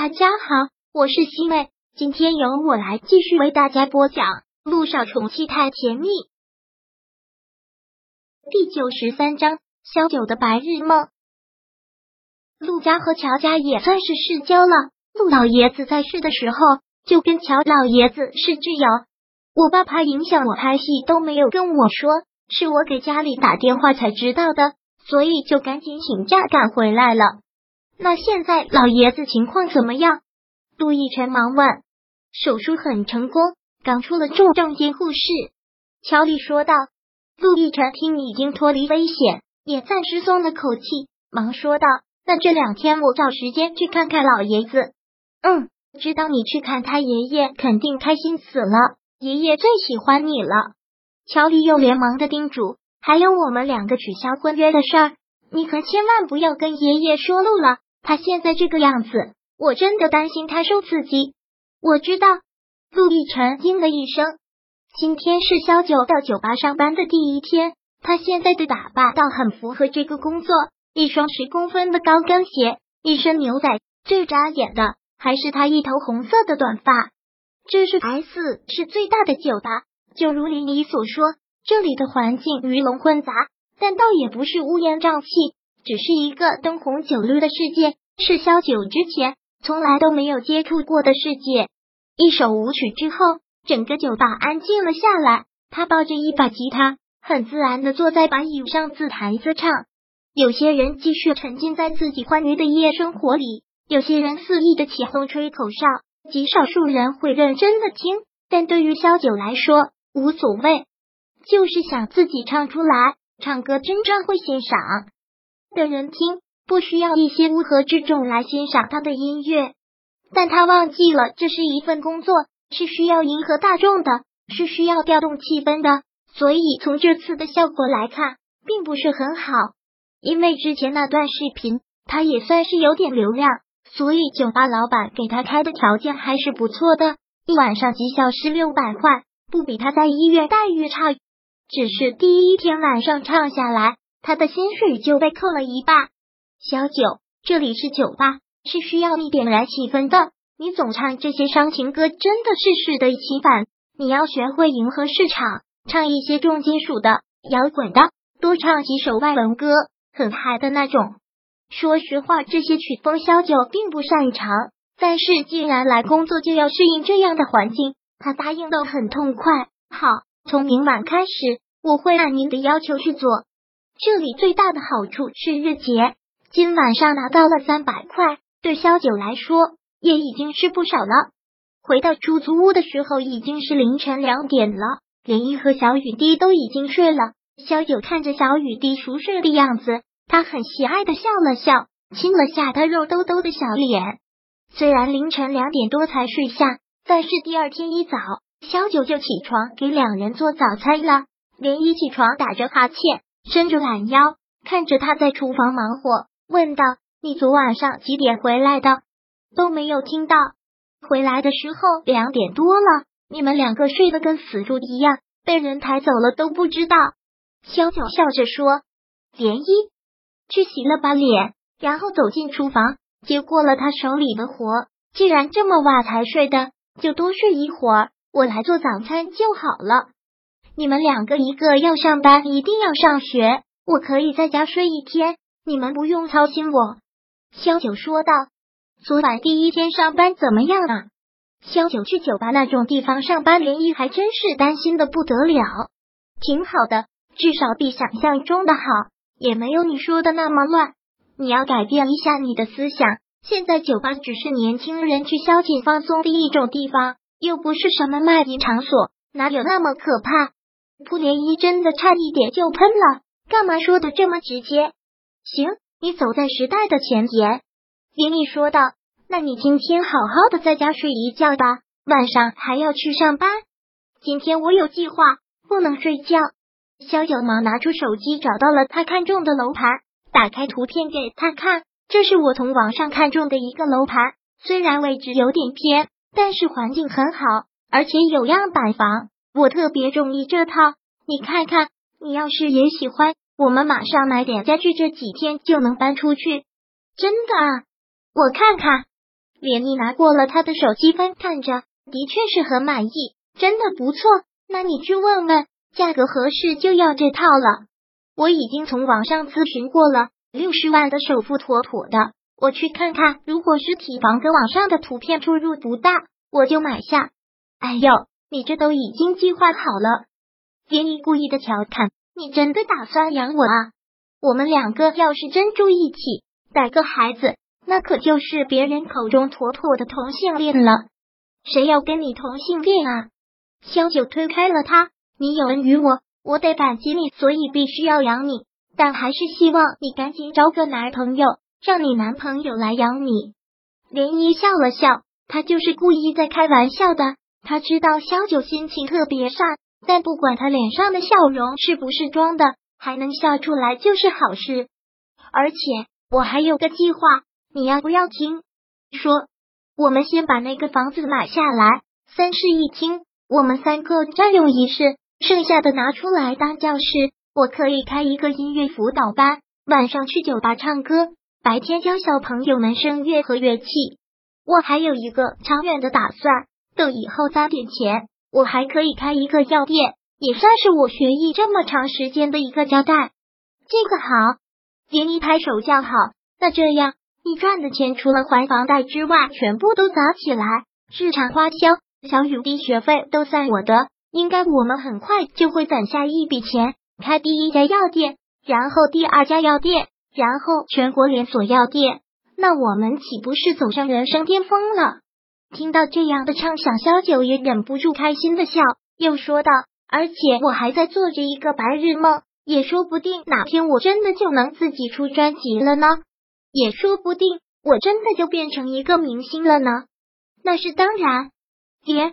大家好，我是西妹，今天由我来继续为大家播讲《陆少宠妻太甜蜜》第九十三章：萧九的白日梦。陆家和乔家也算是世交了。陆老爷子在世的时候，就跟乔老爷子是挚友。我爸怕影响我拍戏，都没有跟我说，是我给家里打电话才知道的，所以就赶紧请假赶回来了。那现在老爷子情况怎么样？陆亦辰忙问。手术很成功，刚出了重症监护室。乔丽说道。陆亦辰听已经脱离危险，也暂时松了口气，忙说道：“那这两天我找时间去看看老爷子。”嗯，知道你去看他爷爷，肯定开心死了。爷爷最喜欢你了。乔丽又连忙的叮嘱：“还有我们两个取消婚约的事儿，你可千万不要跟爷爷说漏了。他现在这个样子，我真的担心他受刺激。”我知道。陆亦辰应了一声。今天是萧九到酒吧上班的第一天，他现在的打扮倒很符合这个工作：一双十公分的高跟鞋，一身牛仔，最扎眼的还是他一头红色的短发。这是 S 是最大的酒吧，就如林里所说，这里的环境鱼龙混杂，但倒也不是乌烟瘴气，只是一个灯红酒绿的世界，是萧九之前从来都没有接触过的世界。一首舞曲之后，整个酒吧安静了下来。他抱着一把吉他，很自然的坐在把椅上自弹自唱。有些人继续沉浸在自己欢愉的夜生活里，有些人肆意的起哄吹口哨，极少数人会认真的听。但对于萧九来说，无所谓，就是想自己唱出来。唱歌真正会欣赏的人听，不需要一些乌合之众来欣赏他的音乐。但他忘记了，这是一份工作，是需要迎合大众的，是需要调动气氛的。所以从这次的效果来看，并不是很好。因为之前那段视频，他也算是有点流量，所以酒吧老板给他开的条件还是不错的，一晚上绩效是六百块，不比他在医院待遇差。只是第一天晚上唱下来，他的薪水就被扣了一半。小九，这里是酒吧。是需要你点燃气氛的。你总唱这些伤情歌，真的是适得其反。你要学会迎合市场，唱一些重金属的、摇滚的，多唱几首外文歌，很嗨的那种。说实话，这些曲风萧九并不擅长，但是既然来工作就要适应这样的环境，他答应的很痛快。好，从明晚开始，我会按您的要求去做。这里最大的好处是日结，今晚上拿到了三百块。对萧九来说，也已经是不少了。回到出租屋的时候，已经是凌晨两点了。连依和小雨滴都已经睡了。萧九看着小雨滴熟睡的样子，他很喜爱的笑了笑，亲了下他肉嘟嘟的小脸。虽然凌晨两点多才睡下，但是第二天一早，萧九就起床给两人做早餐了。连依起床打着哈欠，伸着懒腰，看着他在厨房忙活，问道。你昨晚上几点回来的？都没有听到。回来的时候两点多了。你们两个睡得跟死猪一样，被人抬走了都不知道。萧九笑着说：“涟漪，去洗了把脸，然后走进厨房，接过了他手里的活。既然这么晚才睡的，就多睡一会儿，我来做早餐就好了。你们两个，一个要上班，一定要上学，我可以在家睡一天，你们不用操心我。”萧九说道：“昨晚第一天上班怎么样啊？”萧九去酒吧那种地方上班，连依还真是担心的不得了。挺好的，至少比想象中的好，也没有你说的那么乱。你要改变一下你的思想。现在酒吧只是年轻人去消遣放松的一种地方，又不是什么卖淫场所，哪有那么可怕？扑连依真的差一点就喷了，干嘛说的这么直接？行。你走在时代的前沿，林毅说道：“那你今天好好的在家睡一觉吧，晚上还要去上班。今天我有计划，不能睡觉。”肖九忙拿出手机，找到了他看中的楼盘，打开图片给他看。这是我从网上看中的一个楼盘，虽然位置有点偏，但是环境很好，而且有样板房，我特别中意这套。你看看，你要是也喜欢。我们马上买点家具，这几天就能搬出去。真的啊？我看看。连妮拿过了他的手机翻看着，的确是很满意，真的不错。那你去问问，价格合适就要这套了。我已经从网上咨询过了，六十万的首付妥妥的。我去看看，如果实体房跟网上的图片出入不大，我就买下。哎呦，你这都已经计划好了。连妮故意的调侃：“你真的打算养我啊？我们两个要是真住一起，带个孩子，那可就是别人口中妥妥的同性恋了。谁要跟你同性恋啊？”萧九推开了他：“你有恩于我，我得感激你，所以必须要养你。但还是希望你赶紧找个男朋友，让你男朋友来养你。”涟漪笑了笑，他就是故意在开玩笑的。他知道萧九心情特别善。但不管他脸上的笑容是不是装的，还能笑出来就是好事。而且我还有个计划，你要不要听？说，我们先把那个房子买下来，三室一厅，我们三个占用一室，剩下的拿出来当教室。我可以开一个音乐辅导班，晚上去酒吧唱歌，白天教小朋友们声乐和乐器。我还有一个长远的打算，等以后攒点钱。我还可以开一个药店，也算是我学艺这么长时间的一个交代。这个好，杰尼拍手叫好。那这样，你赚的钱除了还房贷之外，全部都砸起来，日常花销、小雨滴学费都算我的。应该我们很快就会攒下一笔钱，开第一家药店，然后第二家药店，然后全国连锁药店。那我们岂不是走上人生巅峰了？听到这样的畅想，萧九也忍不住开心的笑，又说道：“而且我还在做着一个白日梦，也说不定哪天我真的就能自己出专辑了呢，也说不定我真的就变成一个明星了呢。那是当然。”爹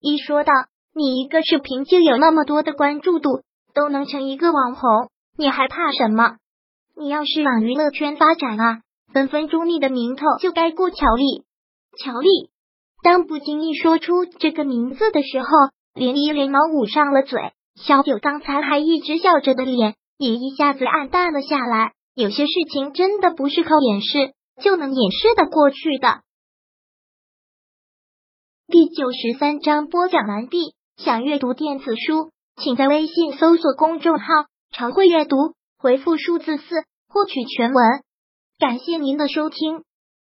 一说到你一个视频就有那么多的关注度，都能成一个网红，你还怕什么？你要是往娱乐圈发展啊，分分钟你的名头就该过乔丽，乔丽。当不经意说出这个名字的时候，林依连忙捂上了嘴。小九刚才还一直笑着的脸，也一下子暗淡了下来。有些事情真的不是靠掩饰就能掩饰的过去的。第九十三章播讲完毕。想阅读电子书，请在微信搜索公众号“常会阅读”，回复数字四获取全文。感谢您的收听。